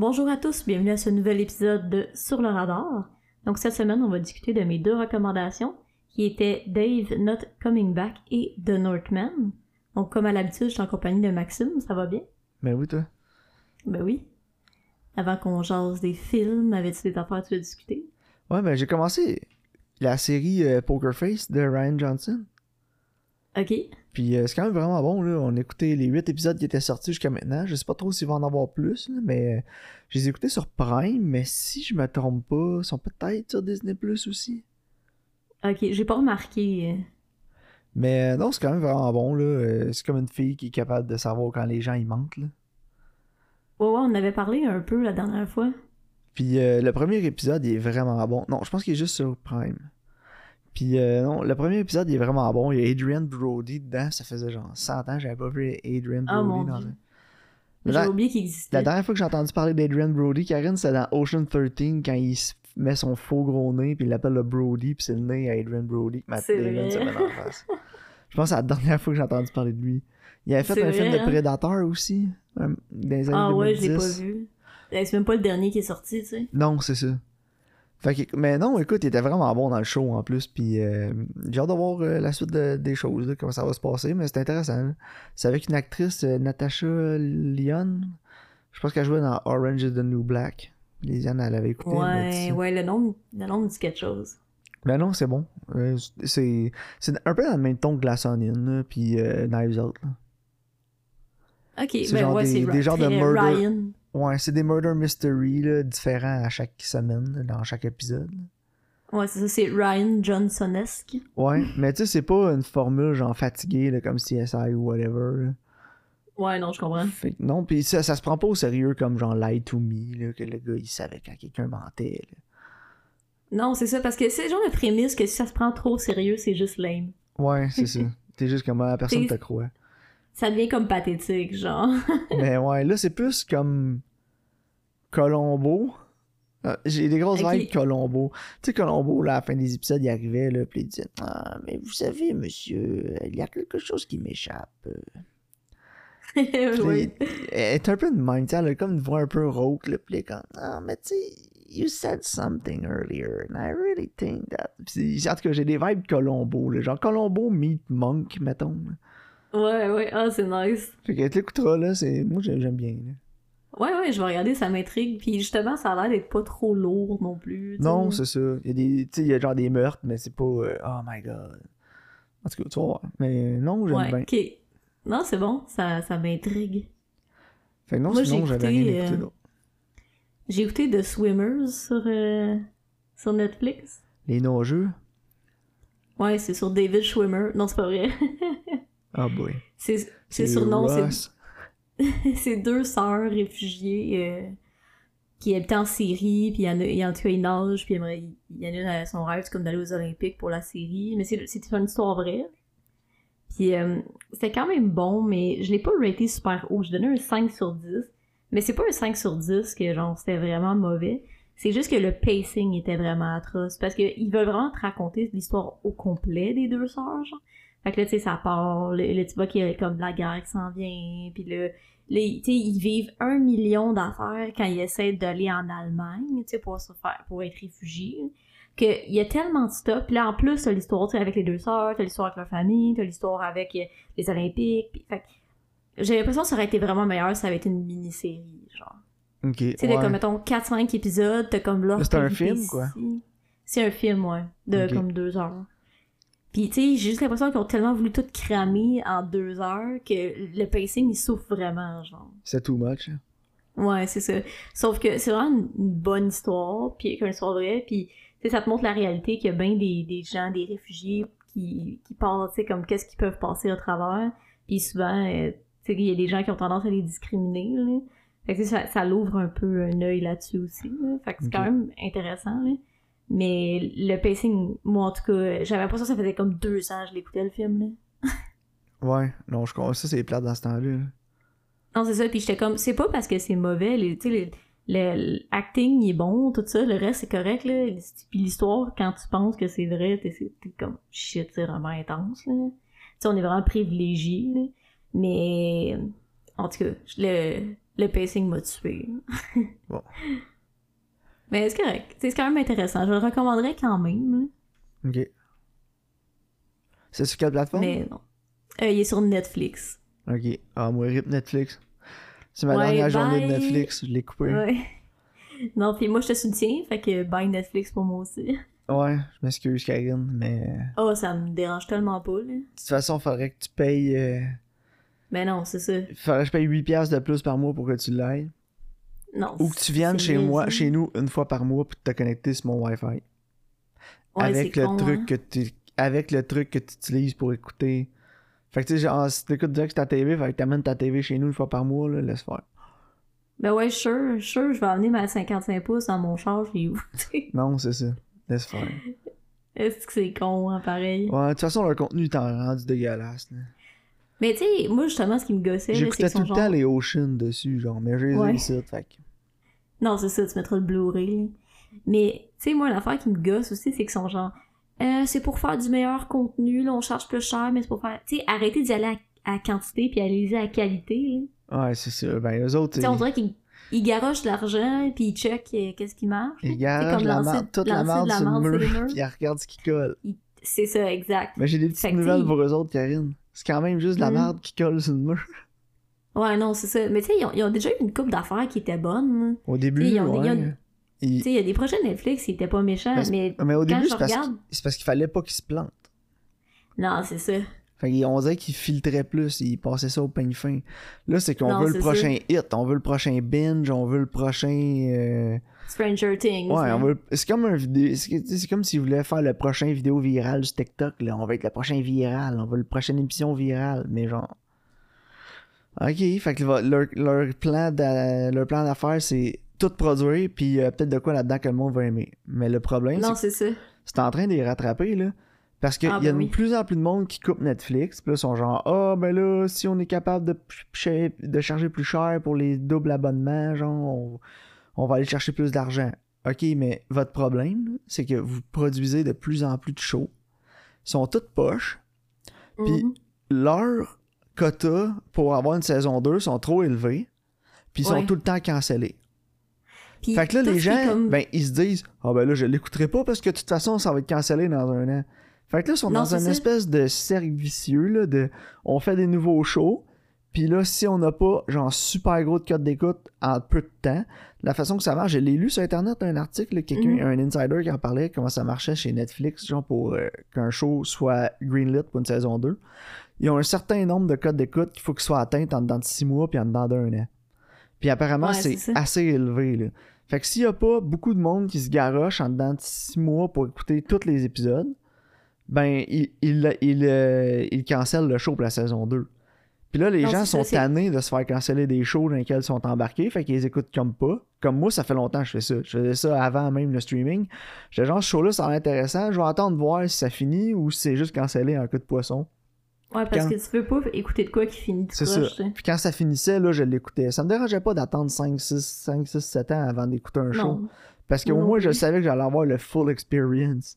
Bonjour à tous, bienvenue à ce nouvel épisode de Sur le radar. Donc cette semaine, on va discuter de mes deux recommandations, qui étaient Dave Not Coming Back et The Northman. Donc comme à l'habitude, je suis en compagnie de Maxime, ça va bien? Ben oui, toi? Ben oui. Avant qu'on jase des films, avais-tu des affaires à te discuter? Ouais, ben j'ai commencé la série euh, Poker Face de Ryan Johnson. Ok. Puis euh, c'est quand même vraiment bon, là. On a écouté les huit épisodes qui étaient sortis jusqu'à maintenant. Je sais pas trop s'il va en avoir plus, là, mais euh, je les ai écoutés sur Prime, mais si je me trompe pas, ils sont peut-être sur Disney Plus aussi. Ok, j'ai pas remarqué. euh. Mais euh, non, c'est quand même vraiment bon, là. C'est comme une fille qui est capable de savoir quand les gens ils mentent, là. Ouais, ouais, on avait parlé un peu la dernière fois. Puis le premier épisode il est vraiment bon. Non, je pense qu'il est juste sur Prime. Puis euh, non, le premier épisode il est vraiment bon. Il y a Adrian Brody dedans. Ça faisait genre 100 ans que j'avais pas vu Adrian Ah, Brody mon dans Dieu. un... J'ai oublié qu'il existait. la dernière fois que j'ai entendu parler d'Adrian Brody, Karine, c'est dans Ocean 13 quand il met son faux gros nez puis il l'appelle le Brody puis c'est le nez à Adrian Brody que Matt C'est Damon vrai. se met dans la face. Je pense que c'est la dernière fois que j'ai entendu parler de lui. Il avait fait un film de hein? Predator aussi, euh, dans les années Ah ouais, je 2010. l'ai pas vu. Eh, C'est même pas le dernier qui est sorti, tu sais. Non, c'est ça. Fait que, mais non, écoute, il était vraiment bon dans le show en plus, puis euh, j'ai hâte de voir euh, la suite de- des choses, là, comment ça va se passer, mais c'est intéressant. C'est avec une actrice, euh, Natasha Lyon. Je pense qu'elle jouait dans Orange is the New Black. Lisiane, elle avait écouté. Ouais, ouais, le nom, le nom me dit quelque chose. Ben non, c'est bon. C'est c'est un peu dans le même ton que Glass Onion, puis Knives Out. là. Ok, ben ouais, c'est des genres de murder- Ryan. Ouais, c'est des murder mystery là, différents à chaque semaine, là, dans chaque épisode. Ouais, c'est ça, c'est Ryan Johnsonesque. Ouais, mais tu sais, c'est pas une formule genre fatiguée là, comme CSI ou whatever. là. Ouais, non, je comprends. Fait que non, pis ça, ça se prend pas au sérieux comme genre Lie to Me, là, que le gars il savait quand quelqu'un mentait. là. Non, c'est ça, parce que c'est genre de prémisse que si ça se prend trop au sérieux, c'est juste lame. Ouais, c'est ça. T'es juste comme ah, personne te croit. Ça devient comme pathétique, genre. mais ouais, là c'est plus comme Colombo. Ah, J'ai des grosses vibes Colombo. Tu sais, Colombo, là, à la fin des épisodes, il arrivait, là, pis il disait Ah, mais vous savez, monsieur, il y a quelque chose qui m'échappe. Puis oui. Elle est un peu de même, elle a comme une voix un peu rauque, là, est comme, ah, mais tu sais, you said something earlier, and I really think that. Pis en tout cas, j'ai des vibes Colombo, là, genre Colombo meet Monk, mettons. là. Ouais, ouais, ah, c'est nice. Fait que t'écouteras, là, c'est. Moi, j'ai- j'aime bien, là. Ouais, ouais, je vais regarder, ça m'intrigue. Puis justement, ça a l'air d'être pas trop lourd non plus. tu. Non, c'est ça. Il y a des. Tu sais, il y a genre des meurtres, mais c'est pas. euh, oh my god. En tout cas, tu vas voir. Mais non, j'aime Ouais, bien. ok. Non, c'est bon, ça, ça m'intrigue. Fait que non, Moi, sinon, j'avais rien écouté euh. J'ai écouté The Swimmers sur, euh, sur Netflix. Les no-jeux. Ouais, c'est sur David Schwimmer. Non, c'est pas vrai. Ah, boy. c'est c'est sur non, c'est deux sœurs réfugiées euh, qui habitent en Syrie, puis il y en a, y en a une nage, puis il y en a une à son rêve, c'est comme d'aller aux Olympiques pour la série, mais c'est c'est une histoire vraie. Puis euh, c'était quand même bon, mais je l'ai pas raté super haut, je donnais un 5 sur 10, mais c'est pas un 5 sur 10 que genre c'était vraiment mauvais, c'est juste que le pacing était vraiment atroce, parce qu'ils veulent vraiment te raconter l'histoire au complet des deux sœurs, genre. Fait que là, tu sais, ça part, le, le- tu vois qu'il y a comme la guerre qui s'en vient, puis les, tu sais, ils vivent un million d'affaires quand ils essaient d'aller en Allemagne, tu sais, pour se faire, pour être réfugiés. Que il y a tellement de stuff. Puis là, en plus, t'as l'histoire, tu sais, avec les deux sœurs, t'as l'histoire avec leur famille, t'as l'histoire avec euh, les Olympiques. Puis, fait j'ai l'impression que ça aurait été vraiment meilleur si ça avait été une mini-série, genre. Ok. Tu sais, ouais. de comme, mettons, 4-5 épisodes, t'as comme là. C'est un film, quoi? C'est un film, ouais. De comme deux heures. Puis, tu sais, j'ai juste l'impression qu'ils ont tellement voulu tout cramer en deux heures que le pacing, il souffre vraiment, genre. C'est too much. hein. Ouais, c'est ça. Sauf que c'est vraiment une une bonne histoire, puis qu'une histoire vraie, puis tu sais, ça te montre la réalité qu'il y a bien des, des gens, des réfugiés qui, qui parlent, tu sais, comme qu'est-ce qu'ils peuvent passer au travers, puis souvent, euh, tu sais, il y a des gens qui ont tendance à les discriminer, là. Fait que ça, ça l'ouvre un peu un œil là-dessus aussi, là. Fait que c'est quand même intéressant, là. Mais le pacing, moi en tout cas, j'avais l'impression que ça faisait comme deux ans que je l'écoutais le film, là. Ouais. Non, je comprends. Ça, c'est plate dans ce temps-là. là. Non, c'est ça. Puis j'étais comme, c'est pas parce que c'est mauvais, les- tu sais, les- le- l'acting il est bon, tout ça, le reste c'est correct, là. Puis l'histoire, quand tu penses que c'est vrai, t'es comme, shit, c'est vraiment intense, là. Tu sais, on est vraiment privilégiés, là. Mais, En tout cas, le, le pacing m'a tué. Bon. Mais c'est correct? C'est quand même intéressant. Je le recommanderais quand même. Ok. C'est sur quelle plateforme? Mais non. Euh, il est sur Netflix. Ok. Ah, moi, rip Netflix. C'est ma Ouais, dernière journée de. Netflix, je l'ai coupé. Ouais. Non, puis moi je te soutiens, fait que bye Netflix pour moi aussi. Ouais, je m'excuse, Karine, mais. De Oh, ça me dérange tellement pas, là. toute façon, il faudrait que tu payes. euh, Mais non, c'est ça. Faudrait que je paye 8$ piastres de plus par mois pour que tu l'aies. Non. Ou que tu viennes chez moi, chez nous, une fois par mois pour te connecter sur mon Wi-Fi. Ouais, avec le con, truc hein. que tu avec le truc que tu utilises pour écouter. Fait que tu sais, genre, si t'écoutes direct sur ta TV, fait que t'amènes ta TV chez nous une fois par mois, là, laisse faire. Ben ouais, sure, sure, je vais amener ma 55 pouces dans mon char, je l'ai où? Non, c'est ça. Laisse faire. Est-ce que c'est con, hein, pareil? Ouais, de toute façon, leur contenu est rendu dégueulasse. là. Mais tu sais, moi justement, ce qui me gossait, J'écoutais que tout le genre... temps les Ocean dessus, genre, mais je les ai Ouais. ici, fait Non, c'est ça, tu mettras le Blu-ray. Mais, tu sais, moi, l'affaire qui me gosse aussi, c'est que son genre, euh, c'est pour faire du meilleur contenu, là, on charge plus cher, mais c'est pour faire, tu sais, arrêtez d'y aller à, à quantité puis allez-y à qualité, là. Ouais, c'est ça. Ben, eux autres, Tu sais, on dirait qu'ils ils garochent de l'argent puis ils checkent euh, qu'est-ce qui marche. ils comme la toute la lancer de merde la sur le mur, puis ils regardent ce qui colle. C'est ça, exact. Mais j'ai des petites Fait nouvelles pour eux autres, Karine. C'est quand même juste de la Mm. merde qui colle sur le mur. Ouais, non, c'est ça. Mais tu sais, ils ont, ils ont déjà eu une coupe d'affaires qui était bonne. Au début, Ils ont- ils ont- ouais. Ils- Tu sais, il y a des projets Netflix qui étaient pas méchants, mais Mais au quand début, je c'est parce, regarde- qu'il- c'est parce qu'il fallait pas qu'ils se plantent. non, c'est ça. Fait qu'on dirait qu'ils filtraient plus, ils passaient ça au peigne fin. Là, c'est qu'on Non, veut le prochain hit, on veut le prochain binge, on veut le prochain. euh, Stranger Things. Ouais, on veut. C'est comme un vidéo. C'est comme s'ils voulaient faire le prochain vidéo virale sur TikTok. Là. On va être le prochain viral, on veut le prochaine émission virale, mais genre. Ok, fait que leur, leur plan d'a- leur plan d'affaires, c'est tout produire, puis euh, peut-être de quoi là-dedans que le monde va aimer. Mais le problème, Non, c'est c'est ça. c'est en train de les rattraper, là. Parce qu'il Ah, y a ben de oui. plus en plus de monde qui coupe Netflix. Puis là, ils sont genre, ah, ben là, si on est capable de, de charger plus cher pour les doubles abonnements, genre, on, on va aller chercher plus d'argent. Ok, mais votre problème, c'est que vous produisez de plus en plus de shows. Ils sont toutes poches. Puis Mhm. leurs quotas pour avoir une saison 2 sont trop élevés. Puis ils sont Ouais. tout le temps cancellés. Fait que là, les gens, comme- ben, ils se disent, ah ben là, je l'écouterai pas parce que de toute façon, ça va être cancellé dans un an. Fait que là, ils sont Non, dans une ça. espèce de cercle vicieux, là, de, on fait des nouveaux shows, puis là, si on n'a pas, genre, super gros de code d'écoute en peu de temps, la façon que ça marche, je l'ai lu sur Internet, un article, quelqu'un, Mhm. un insider qui en parlait, comment ça marchait chez Netflix, genre, pour euh, qu'un show soit greenlit pour une saison 2. Ils ont un certain nombre de codes d'écoute qu'il faut qu'ils soient atteints en dedans de 6 mois, puis en dedans d'un an. Puis apparemment, Ouais, c'est assez élevé, là. Fait que s'il y a pas beaucoup de monde qui se garoche en dedans de 6 mois pour écouter tous les épisodes, ben, il, il, il, euh, il cancelle le show pour la saison 2. Puis là, les Non, gens ça, sont tannés de se faire canceller des shows dans lesquels ils sont embarqués, fait qu'ils les écoutent comme pas. Comme moi, ça fait longtemps que je fais ça. Je faisais ça avant même le streaming. J'étais genre, ce show-là, ça a l'air intéressant. Je vais attendre de voir si ça finit ou si c'est juste cancellé en coup de poisson. Ouais, parce quand- que tu veux pas écouter de quoi qui finit tout C'est ça. Puis quand ça finissait, là, je l'écoutais. Ça me dérangeait pas d'attendre 5, 6, 5, 6, 7 ans avant d'écouter un show. Parce qu'au moins, je savais que j'allais avoir le full experience.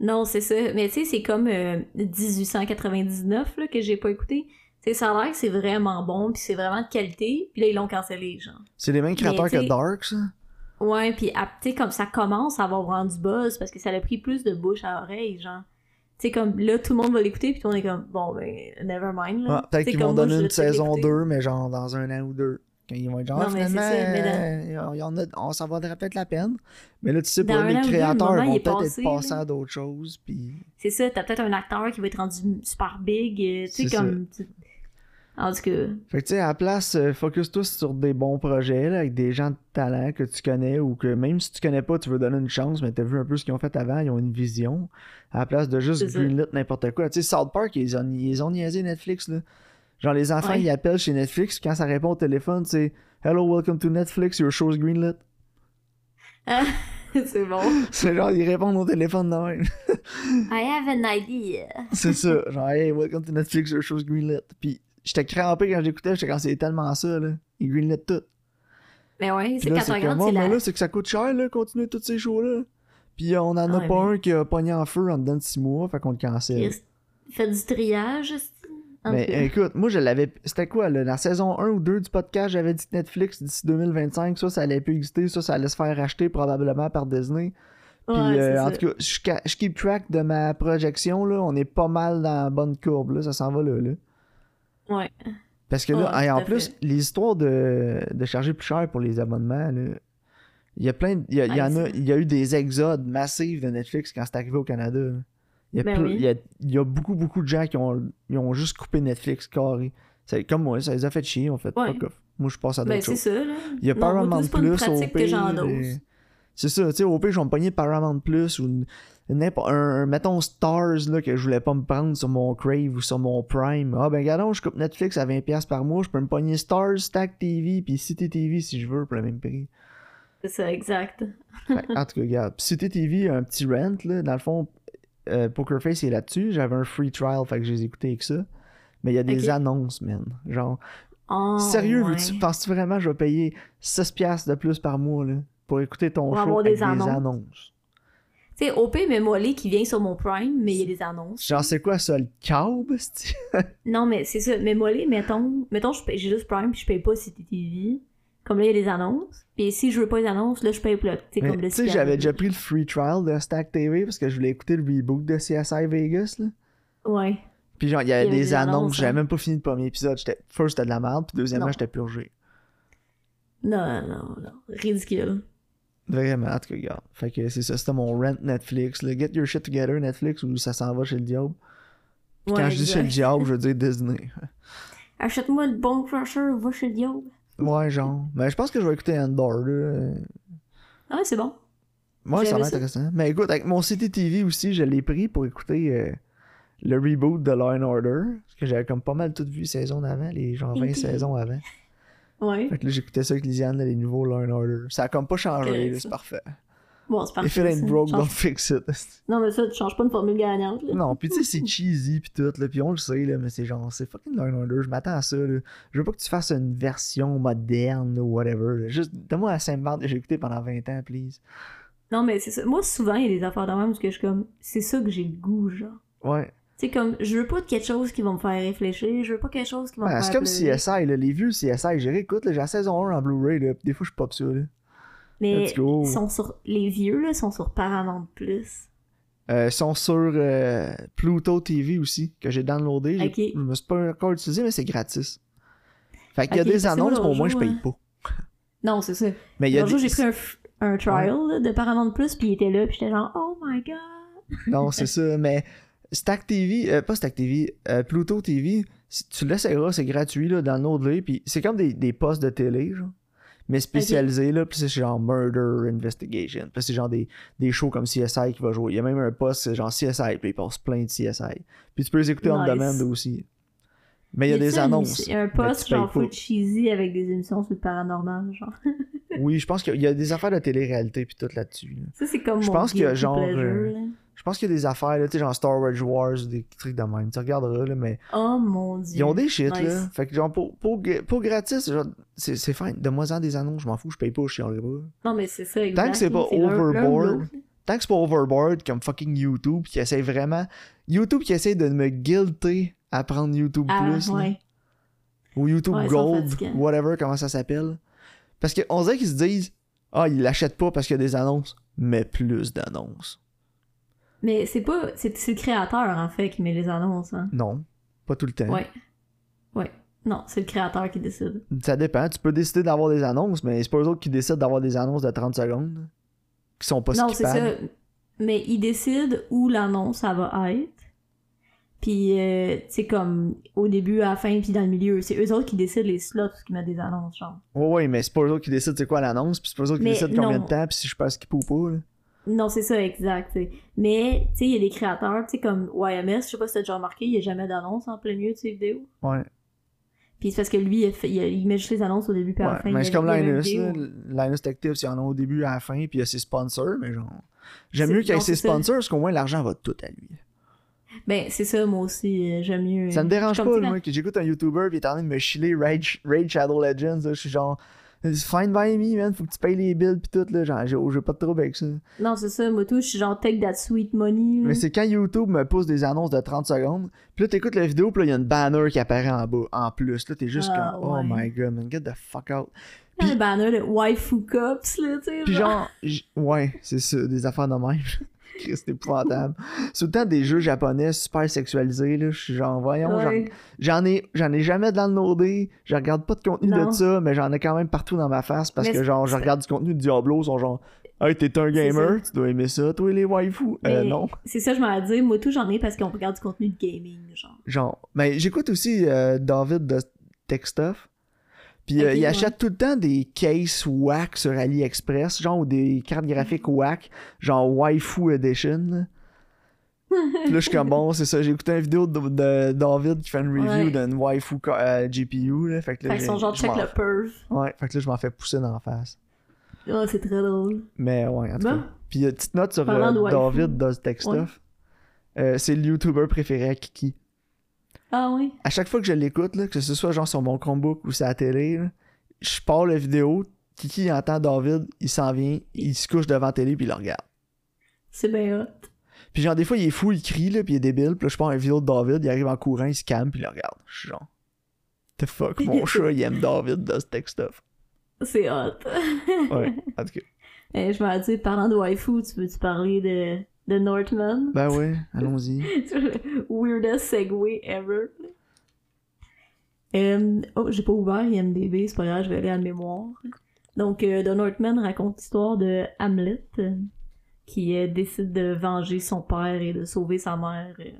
Non, c'est ça. Mais tu sais, c'est comme euh, 1899 là, que j'ai pas écouté. Tu sais, ça a l'air que c'est vraiment bon, puis c'est vraiment de qualité. Puis là, ils l'ont cancellé, genre. C'est les mêmes créateurs que Dark, ça? Ouais, puis tu sais, comme ça commence à avoir vraiment du buzz parce que ça a pris plus de bouche à oreille, genre. Tu sais, comme là, tout le monde va l'écouter, puis on est comme, bon, ben, never mind, là. Peut-être qu'ils vont donner une saison écouté. 2, mais genre dans un an ou deux. Quand ils vont être genre, Non, mais finalement, ça, mais euh, en a- on s'en vaudrait peut-être la peine. Mais là, tu sais, pour Dans les an créateurs, ils il vont peut-être passé, être passés là. à d'autres choses. Puis... C'est ça, t'as peut-être un acteur qui va être rendu super big, euh, tu sais, comme. En tout cas, Fait que tu sais, à la place, euh, focus tous sur des bons projets là, avec des gens de talent que tu connais ou que même si tu connais pas, tu veux donner une chance, mais t'as vu un peu ce qu'ils ont fait avant, ils ont une vision. À la place de juste greenlit n'importe quoi. Tu sais, South Park, ils ont, ils ont niaisé Netflix. Là. Genre, les enfants, Ouais. ils appellent chez Netflix, quand ça répond au téléphone, c'est Hello, welcome to Netflix, your show's greenlit. c'est bon. C'est genre, ils répondent au téléphone de même. I have an idea. c'est ça. Genre, hey, welcome to Netflix, your show's greenlit. Puis j'étais crampé quand j'écoutais, j'étais quand c'est tellement ça, là. Ils greenlit tout. Mais ouais, Puis c'est quand regardes, comme, c'est la. là, c'est que ça coûte cher, là, continuer tous ces shows-là. Puis euh, on en a Ouais, pas mais- un qui a pogné en feu en dedans de 6 mois, fait qu'on le cancelle. Faites du triage, Mais cas. écoute, moi je l'avais. C'était quoi, là, la saison 1 ou 2 du podcast, j'avais dit que Netflix d'ici 2025, ça, ça allait plus exister, ça, ça allait se faire racheter probablement par Disney. Puis Ouais, euh, en ça. tout cas, je, keep track de ma projection, là. On est pas mal dans la bonne courbe, là. Ça s'en va là, là. Ouais. Parce que là, Ouais, hey, en plus, fait. les histoires de, de charger plus cher pour les abonnements, là. Il y a plein de- il y, a- il y Ouais, en a, il y a eu des exodes massifs de Netflix quand c'est arrivé au Canada. là. Il y, a Ben oui. il, y a, il y a beaucoup, beaucoup de gens qui ont, ils ont juste coupé Netflix carré. C'est comme moi, ça les a fait chier, on fait Ouais. fuck off. Moi, je passe à d'autres Ben, c'est choses. ça, là. Il y a Non, Paramount Plus, au pire, euh, C'est ça, tu sais, au pire, je vais me pogner Paramount Plus ou n'importe- un, mettons Stars là, que je voulais pas me prendre sur mon Crave ou sur mon Prime. Ah ben regardons, je coupe Netflix à 20$ par mois, je peux me pogner Stars, Stack TV puis City TV si je veux pour le même prix. C'est ça, exact. En tout cas, regarde, City TV a un petit rent, là, dans le fond, euh, Poker Face est là-dessus, j'avais un free trial, fait que j'ai écouté avec ça. Mais il y a des annonces, man. Genre, Oh, sérieux, ouais. veux-tu- penses-tu vraiment que je vais payer 6$ de plus par mois, là, pour écouter ton Pour show avoir avec des annonces. annonces? Tu sais, OP Mémolé qui vient sur mon Prime, mais il y a des annonces. Genre, c'est quoi ça, le câble? Non, mais c'est ça. Mémolé, mettons, mettons je paye- j'ai juste Prime puis je paye pas City TV. Comme là, il y a des annonces. Puis si je veux pas les annonces, là, je paye plus. Tu sais, le Tu j'avais déjà pris le free trial de Stack TV parce que je voulais écouter le reboot de CSI Vegas, là. Ouais. Puis genre, il y avait Il y avait des des annonces, annonces, j'avais hein. même pas fini le premier épisode. J'étais... First, c'était de la merde, puis deuxièmement, j'étais purgé. Non, non, non. Ridicule. Vraiment, en tout cas, regarde. Fait que c'est ça, c'était mon rent Netflix. Là. Get your shit together, Netflix, ou ça s'en va chez le diable. Puis Ouais, quand je dis chez le diable, je veux dire Disney. Achète-moi le bon crusher, va chez le diable. Ouais, genre. Mais je pense que je vais écouter Andor, là. Ah, c'est bon. Moi, J'ai ça a aimé l'air ça? intéressant. Mais écoute, avec mon City TV aussi, je l'ai pris pour écouter euh, le reboot de Law and Order. Parce que j'avais comme pas mal tout vu saison d'avant, les genre 20 Ok. saisons avant. Ouais. Fait que là, j'écoutais ça avec Lisiane, les nouveaux Law and Order. Ça a comme pas changé, c'est parfait. Bon, c'est. If it ain't ça. broke, don't fix it. Non, mais ça, tu changes pas une formule gagnante, là. non, pis tu sais, c'est cheesy pis tout, là, pis on le sait, là, mais c'est genre, c'est fucking and Order, je m'attends à ça, là. Je veux pas que tu fasses une version moderne, ou whatever, là. Juste, donne-moi la bande que j'ai écouté pendant 20 ans, please. Non, mais c'est ça. Moi, souvent, il y a des affaires de même parce que je suis comme, c'est ça que j'ai le goût, genre. Ouais. Tu sais, comme, je veux pas de quelque chose qui va me faire réfléchir, je veux pas quelque chose qui va me c'est faire comme pleurer. CSI, là, les vieux CSI, j'ai réécoute, j'ai la saison 1 en Blu-ray, là, pis des fois, je pop ça, là. Mais ils sont sur... les vieux, là, sont sur Paramount+. Plus. Euh, ils sont sur euh, Pluto TV aussi, que j'ai downloadé. J'ai- Ok. Je me suis pas encore utilisé, mais c'est gratis. Fait qu'il y a des moi, annonces, au moins, je paye jour, pas. Non, c'est ça. Mais il y a des... j'ai pris un, trial de Paramount+, Plus, puis il était là, puis j'étais genre, oh my god. Non, c'est ça, mais Stack TV, euh, pas Stack TV, euh, Pluto TV, tu l'essayeras, c'est gratuit, là, download-le, puis c'est comme des, des postes de télé, genre, mais spécialisés, là, puis c'est genre Murder Investigation, puis c'est genre des, des shows comme CSI qui va jouer. Il y a même un poste, c'est genre CSI, puis il passe plein de CSI. Puis tu peux les écouter en demande aussi. Mais il y a des annonces. Il y a un mais post tu payes genre full cheesy avec des émissions sur le paranormal, genre. Oui, je pense qu'il y a des affaires de télé-réalité puis tout là-dessus. là. Ça, c'est comme Je mon pense qu'il y a guilty genre, pleasure, euh, là. Je pense qu'il y a des affaires, là, tu sais, genre Star Wars Wars, des trucs de même. Tu regarderas, là, mais Oh mon dieu. ils ont des shit, Nice. là. Fait que, genre, pour, pour, pour gratis, genre, c'est c'est fine. Donne-moi-en des annonces, je m'en fous, je paye pas, je chialerai pas. Non, mais c'est ça, exact. Tant que c'est pas overboard. Tant que c'est pas overboard comme fucking YouTube, qui essaie vraiment. YouTube qui essaie de me guilter à prendre YouTube Ah, Plus, là. ouais. ou YouTube Ouais, Gold, whatever, comment ça s'appelle. Parce qu'on dirait qu'ils se disent Ah, ils l'achètent pas parce qu'il y a des annonces, mais plus d'annonces. Mais c'est pas. C'est c'est le créateur, en fait, qui met les annonces, hein. Non, pas tout le temps. Ouais. Ouais. Non, c'est le créateur qui décide. Ça dépend. Tu peux décider d'avoir des annonces, mais c'est pas eux autres qui décident d'avoir des annonces de 30 secondes. Qui sont pas non, c'est ça. Mais il décide où l'annonce, ça va être. Puis, euh, tu sais, comme au début, à la fin, puis dans le milieu. C'est eux autres qui décident les slots qui mettent des annonces, genre. Ouais, ouais, mais c'est pas eux autres qui décident c'est quoi l'annonce, puis c'est pas eux autres qui Mais décident combien de temps, puis si je peux skipper ou pas. là. Non, c'est ça, exact. t'sais. Mais, tu sais, il y a des créateurs, tu sais, comme YMS, je sais pas si t'as déjà remarqué, il y a jamais d'annonce en plein milieu de ses vidéos. Ouais. Puis c'est parce que lui, il, fait- il, il met juste les annonces au début puis à la ouais. fin. Mais c'est comme Linus. là. Linus Tech Tips, il y en a au début à la fin, puis il y a ses sponsors, mais genre. J'aime mieux qu'il y ait ses sponsors, parce qu'au moins l'argent va tout à lui. Ben, c'est ça, moi aussi, euh, j'aime mieux. Ça me dérange Comme, pas, moi, que j'écoute un YouTuber, puis il est en train de me chiller Rage, Rage Shadow Legends, là, je suis genre. Fine by me, man. Faut que tu payes les bills pis tout, là. Genre, j'ai pas de trouble avec ça. Non, c'est ça, moi tout, je suis genre take that sweet money. Mais c'est quand YouTube me pousse des annonces de 30 secondes, puis là, t'écoutes la vidéo, puis là, il y a une banner qui apparaît en bas, en plus. Là, t'es juste Ah, comme, oh my god, man, get the fuck out. Puis- un banner de waifu cups, là, tu sais. Genre. genre, ouais, c'est ça, des affaires de même. C'est épouvantable. C'est temps des jeux japonais super sexualisés, là. Je suis genre, voyons, j'en- Ouais. j'en ai, ai jamais downloadé. Je regarde pas de contenu Non. de ça, mais j'en ai quand même partout dans ma face parce Mais que genre, je regarde du contenu de Diablo, ils sont genre, hey, t'es un gamer, tu dois aimer ça, toi, les waifus. Euh, non. C'est ça, je m'en dire. Moi tout, j'en ai parce qu'on regarde du contenu de gaming, genre. Genre, mais j'écoute aussi euh, David de Tech Stuff. Puis euh, il ouais. achète tout le temps des cases whack sur AliExpress, genre ou des cartes graphiques whack, genre Waifu Edition. là. Puis là, je suis comme bon, c'est ça. J'ai écouté une vidéo de, de David qui fait une review Ouais. d'une Waifu euh, GPU. Là, fait que là, Fait sont genre check le perv. Ouais, fait que là, je m'en fais pousser dans la face. Ah, c'est très drôle. Mais ouais, en tout Bon. cas. Puis euh, petite note sur euh. David Does Tech Ouais. Stuff. C'est le YouTuber préféré à Kiki. Ah oui. à chaque fois que je l'écoute, là, que ce soit genre sur mon Chromebook ou sur la télé, là, je pars la vidéo, Kiki entend David, il s'en vient, il se couche devant la télé puis il le regarde. C'est bien hot. Puis genre des fois il est fou, il crie là, puis il est débile, puis là je pars une vidéo de David, il arrive en courant, il se calme puis il le regarde. Je suis genre The fuck, mon chat il aime David does tech stuff. C'est hot. Ouais, en tout cas. Eh, je m'en dire, parlant de waifu, tu veux-tu parler de, de Northman? Ben ouais, allons-y. Weirdest segue ever. Euh, oh, j'ai pas ouvert IMDB, c'est pas grave, je vais aller à la mémoire. Donc, euh, The Northman raconte l'histoire de Hamlet, euh, qui euh, décide de venger son père et de sauver sa mère euh,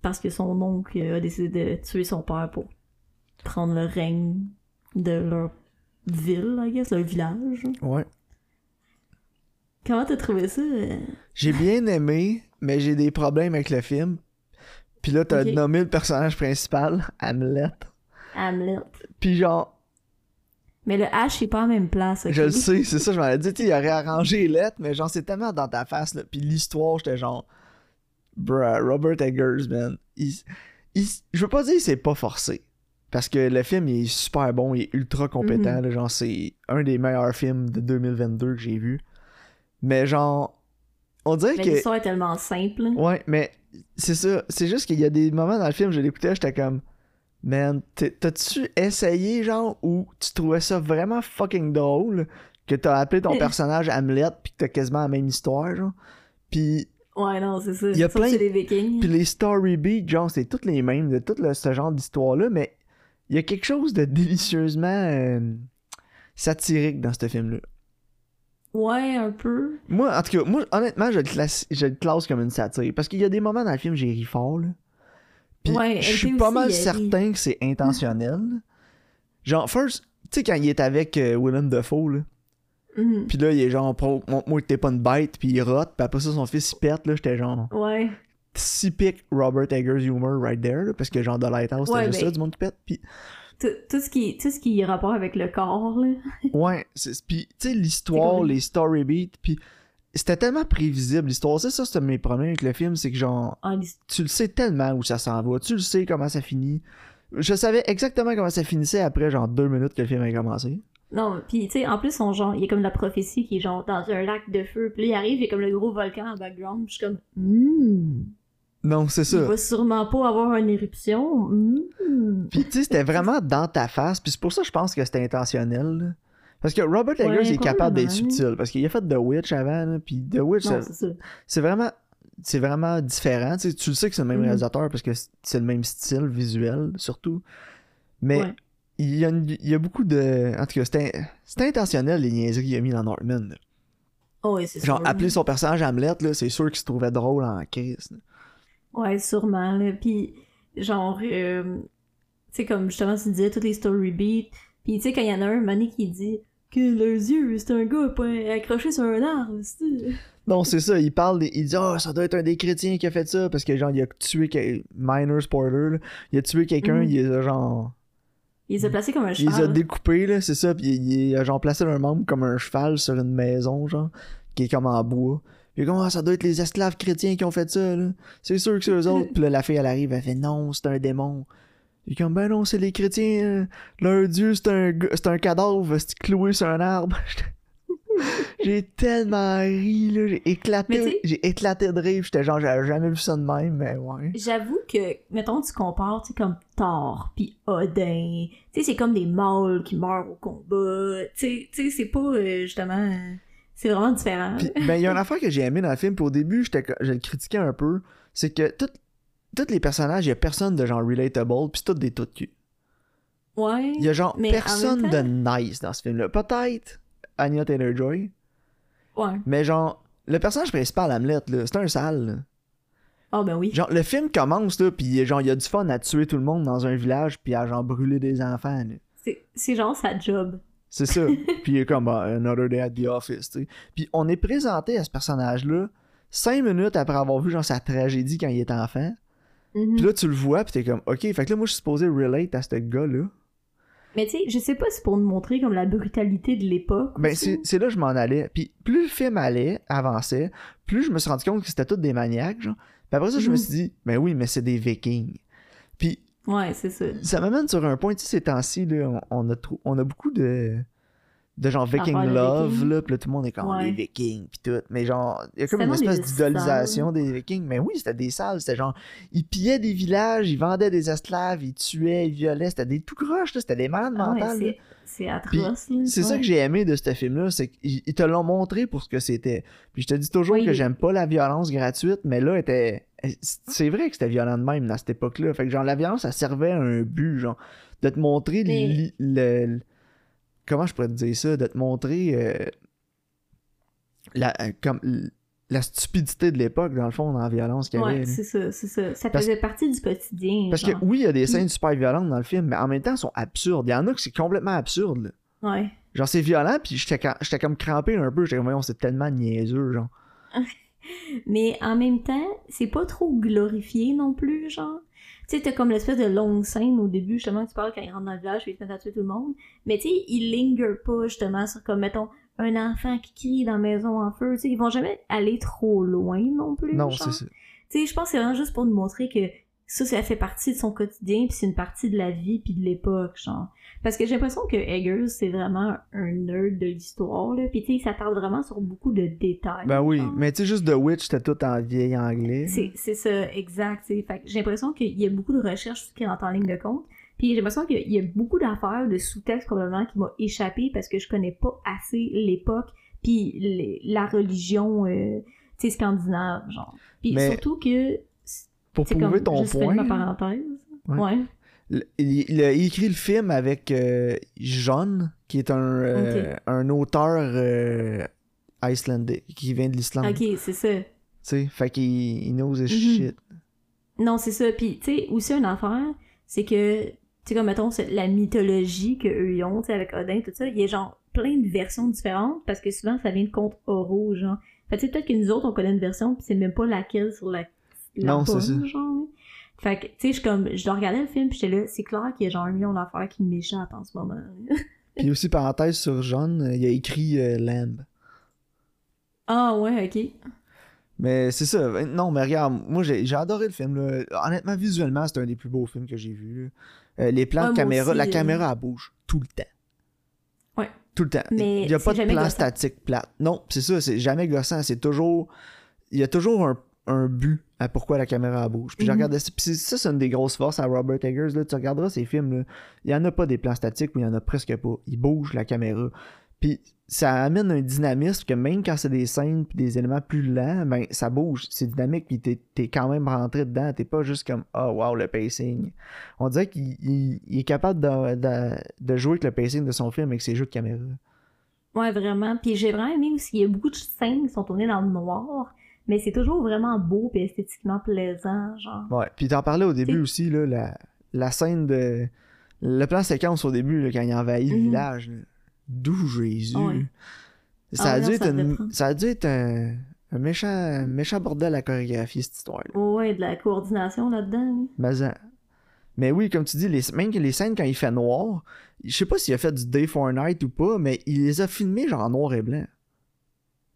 parce que son oncle euh, a décidé de tuer son père pour prendre le règne de leur ville, I guess, leur village. Ouais. Comment t'as trouvé ça? euh? J'ai bien aimé, mais j'ai des problèmes avec le film. Puis là, t'as nommé le personnage principal, Hamlet. Hamlet. Puis genre, Mais le H est pas la même place. ok? Je le sais, c'est ça, je m'en ai dit, il aurait arrangé les lettres, mais genre, c'est tellement dans ta face, là. Puis l'histoire, j'étais genre, bruh, Robert Eggers, man. Il, il- je veux pas dire que c'est pas forcé. Parce que le film, il est super bon, il est ultra compétent, Mhm. là, genre, c'est un des meilleurs films de 2022 que j'ai vu. Mais genre, on dirait Mais que. l'histoire est tellement simple. Ouais, mais c'est ça. C'est juste qu'il y a des moments dans le film, je l'écoutais, j'étais comme, man, t'as-tu essayé, genre, ou tu trouvais ça vraiment fucking drôle que t'as appelé ton personnage Hamlet pis que t'as quasiment la même histoire, genre? Pis, Ouais, non, c'est ça. Il y a plein- c'est des vikings. pis les story beats, genre, c'est toutes les mêmes de tout le- ce genre d'histoire-là, mais il y a quelque chose de délicieusement euh, satirique dans ce film-là. Ouais, un peu. Moi, en tout cas, moi, honnêtement, je le, classe, je le classe comme une satire. Parce qu'il y a des moments dans le film, j'ai ri fort, là. Puis Ouais, je suis pas aussi, mal certain que c'est intentionnel. Genre, first, tu sais, quand il est avec euh, Willem Dafoe, là. Mhm. Puis là, il est genre, montre-moi que t'es pas une bête, puis il rote. Puis après ça, son fils, il pète, là. J'étais genre, Ouais. typique Robert Eggers humor right there, là, Parce que genre, The Lighthouse, c'était Ouais, juste mais- ça, du monde qui pète. Puis Tout, tout ce qui, tout ce qui est rapport avec le corps, là. Ouais, puis tu sais l'histoire, les story beats, puis c'était tellement prévisible l'histoire. C'est ça, c'est mes problèmes avec le film, c'est que genre Ah, tu le sais tellement où ça s'en va, tu le sais comment ça finit. Je savais exactement comment ça finissait après genre deux minutes que le film a commencé. Non, pis tu sais, en plus, son genre, il y a comme la prophétie qui est genre dans un lac de feu. Puis là, il arrive, il y a comme le gros volcan en background. Puis je suis comme, hmm, Non, c'est il ça. va sûrement pas avoir une éruption. Hmm. Puis tu sais, c'était vraiment dans ta face, puis c'est pour ça que je pense que c'était intentionnel. là. Parce que Robert Eggers Ouais, il est capable d'être subtil, parce qu'il a fait The Witch avant, là, puis The Witch, c'est vraiment c'est vraiment différent tu sais, tu le sais que c'est le même Mhm. réalisateur parce que c'est le même style visuel surtout mais Ouais. il, y a une- il y a beaucoup de en tout cas c'était intentionnel les niaiseries qu'il a mis dans Northman là. Oh, genre sûr. appeler son personnage Hamlet c'est sûr qu'il se trouvait drôle en crise là. Ouais, sûrement. Là. Puis, genre, euh, tu sais, comme justement, tu disais, toutes les story beats. Puis, tu sais, quand il y en a un, Mané qui dit que leurs yeux, c'est un gars point- accroché sur un arbre, non c'est ça il parle des- il dit ah ça doit être un des chrétiens qui a fait ça parce que genre il a tué quel- minor spoiler là. il a tué quelqu'un Mhm. il a genre Il les a placés comme un Il les a cheval. découpés, là, c'est ça, puis il, il a genre placé un membre comme un cheval sur une maison, genre, qui est comme en bois. Puis comment ah, ça doit être les esclaves chrétiens qui ont fait ça, là. C'est sûr que c'est eux autres. Puis là, la fille, elle arrive, elle fait non, c'est un démon. Est comme, ben non, c'est les chrétiens, euh, leur dieu, c'est un, c'est un cadavre, c'est cloué sur un arbre. j'ai tellement ri, là, j'ai éclaté, j'ai éclaté de rire, j'étais genre, j'avais jamais vu ça de même, mais ouais. J'avoue que, mettons, tu compares, tu sais, comme Thor, puis Odin, tu sais, c'est comme des mâles qui meurent au combat, tu sais, tu sais, c'est pas, euh, justement, euh, c'est vraiment différent. Puis, ben, il y a une affaire que j'ai aimé dans le film, puis au début, je le critiquais un peu, c'est que tous les personnages, il y a personne de genre relatable, puis c'est tous des tout de cul. ouais. Il y a genre Mais personne de nice dans ce film-là. Peut-être Anya Taylor-Joy, Ouais. mais genre, le personnage principal, Hamlet, là, c'est un sale, là. Ah, ben oui. Genre, le film commence, là, pis genre, il y a du fun à tuer tout le monde dans un village, puis à genre brûler des enfants, là. C'est genre sa job. C'est ça. puis il est comme, ah, another day at the office, tu sais. Puis on est présenté à ce personnage-là cinq minutes après avoir vu, genre, sa tragédie quand il est enfant. Mhm. Puis là, tu le vois, puis t'es comme, ok, fait que là, moi, je suis supposé relate à ce gars-là. Mais tu sais, je sais pas si pour nous montrer comme la brutalité de l'époque. Ben, c'est là que je m'en allais. Puis plus le film allait, avançait, plus je me suis rendu compte que c'était tous des maniaques, genre. Puis après ça, je me Mhm. suis dit, ben oui, mais c'est des vikings. Puis Ouais, c'est ça. ça m'amène sur un point, tu sais, ces temps-ci, on, on a on a beaucoup de, de genre viking love, là, pis là, tout le monde est comme Ouais. les vikings, pis tout. Mais genre, il y a comme une espèce d'idolisation des vikings. Mais oui, c'était des sales, c'était genre, ils pillaient des villages, ils vendaient des esclaves, ils tuaient, ils violaient, c'était des tout croches, là, c'était des malades Ah mentales. c'est- atroce. C'est ça que j'ai aimé de ce film-là, c'est qu'ils ils te l'ont montré pour ce que c'était. Puis je te dis toujours Oui. que j'aime pas la violence gratuite, mais là, était... c'est vrai que c'était violent de même à cette époque-là. Fait que genre, la violence, ça servait à un but, genre, de te montrer Mais- le- Comment je pourrais te dire ça? De te montrer euh, la, euh, comme, la stupidité de l'époque, dans le fond, dans la violence qu'il y avait. Ouais, c'est ça, c'est ça. Ça Parce- faisait partie du quotidien. Parce que oui, il y a des scènes super violentes dans le film, mais en même temps, elles sont absurdes. Il y en a que c'est complètement absurde, là. Ouais. Genre, c'est violent, puis j'étais comme crampé un peu. J'étais comme, voyons, c'est tellement niaiseux, genre. Mais en même temps, c'est pas trop glorifié non plus, genre. Tu sais, t'as comme l'espèce de longue scène au début, justement, que tu parles quand ils rentrent dans le village et ils se mettent à tuer tout le monde. Mais tu sais, ils linger pas, justement, sur comme, mettons, un enfant qui crie dans la maison en feu. Tu sais, ils vont jamais aller trop loin non plus. Non, c'est ça. Tu sais, je pense que c'est vraiment juste pour nous montrer que ça, ça fait partie de son quotidien, puis c'est une partie de la vie, puis de l'époque, genre. Parce que j'ai l'impression que Eggers, c'est vraiment un nerd de l'histoire, là. Puis tu sais, il s'attarde vraiment sur beaucoup de détails. Ben oui, genre. mais tu sais, juste The Witch, c'était tout en vieil anglais. C'est, c'est ça, exact. tu sais. Fait que j'ai l'impression qu'il y a beaucoup de recherches qui rentrent en ligne de compte. Puis j'ai l'impression qu'il y a beaucoup d'affaires, de sous-textes probablement qui m'ont échappé parce que je connais pas assez l'époque puis la religion, euh, tu sais, scandinave, genre. Puis Mais- surtout que Pour prouver comme, ton point, ma parenthèse. Ouais. Ouais. le- il, il a écrit le film avec euh, John, qui est un, euh, un auteur euh, islandais, qui vient de l'Islande. Ok, c'est ça. Tu sais, fait qu'il il knows his Mhm. shit. Non, c'est ça. Puis, tu sais, aussi une affaire, c'est que, tu sais, comme mettons, la mythologie qu'eux ont, tu sais, avec Odin, tout ça, il y a genre plein de versions différentes parce que souvent ça vient de contes oraux, genre. Fait tu sais, peut-être que nous autres on connaît une version puis c'est même pas laquelle sur la, la Non, ça. genre. Fait que, tu sais, je comme, je regardais le film puis j'étais là, c'est clair qu'il y a genre un million d'affaires qui m'échappent en ce moment. Puis aussi, parenthèse sur John, euh, il a écrit euh, Lamb. ah ouais, ok. Mais c'est ça. Ben, Non, mais regarde, moi j'ai adoré le film. Là. Honnêtement, visuellement, c'est un des plus beaux films que j'ai. Euh, les plans Ouais, de moi caméra, aussi, la euh. caméra elle bouge tout le temps. Ouais. Tout le temps. Mais il n'y a pas de plan gossant. statique plate. Non, c'est ça, c'est jamais gossant. C'est toujours. Il y a toujours un, un but à pourquoi la caméra elle bouge. Puis je Mhm. regardais ça. Puis ça, c'est une des grosses forces à Robert Eggers. Là. Tu regarderas ces films. Là. Il n'y en a pas des plans statiques ou il n'y en a presque pas. Il bouge la caméra. Puis ça amène un dynamisme que même quand c'est des scènes puis des éléments plus lents, ben ça bouge, c'est dynamique puis t'es, t'es quand même rentré dedans, t'es pas juste comme oh wow le pacing. On dirait qu'il il- il est capable de, de, de jouer avec le pacing de son film avec ses jeux de caméra. Ouais, vraiment. Puis j'ai vraiment aimé aussi, il y a beaucoup de scènes qui sont tournées dans le noir, mais c'est toujours vraiment beau et esthétiquement plaisant, genre. Ouais, puis t'en parlais au début aussi là, la, la scène de le plan séquence au début là, quand il envahit le Mhm. village. D'où Jésus. Ouais. Ça, Ah a non, dû ça une- a dû être un, un méchant, un méchant bordel à chorégraphier cette histoire là. Ouais, de la coordination là-dedans. là. Mais, mais oui, comme tu dis, les, même que les scènes quand il fait noir, je sais pas s'il a fait du Day for Night ou pas, mais il les a filmés genre en noir et blanc.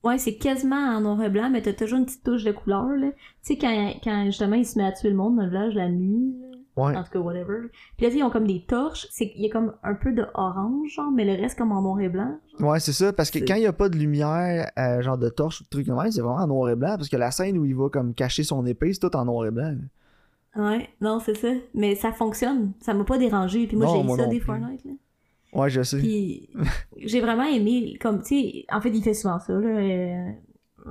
Ouais, c'est quasiment en noir et blanc, mais t'as toujours une petite touche de couleur, là. Tu sais, quand, quand justement il se met à tuer le monde dans le village la nuit, là. Ouais. En tout cas, whatever. Puis là, ils ont comme des torches. C'est Il y a comme un peu de orange, genre, mais le reste comme en noir et blanc. genre. Ouais, c'est ça, parce que quand il n'y a pas de lumière, euh, genre de torche ou de trucs comme ça, c'est vraiment en noir et blanc, parce que la scène où il va comme cacher son épée, c'est tout en noir et blanc. là. Ouais, non, c'est ça. Mais ça fonctionne. Ça m'a pas dérangé. Puis moi, j'ai ça des. Fortnite, là. Ouais, je sais. Puis j'ai vraiment aimé, comme, tu sais, en fait, il fait souvent ça, là, euh,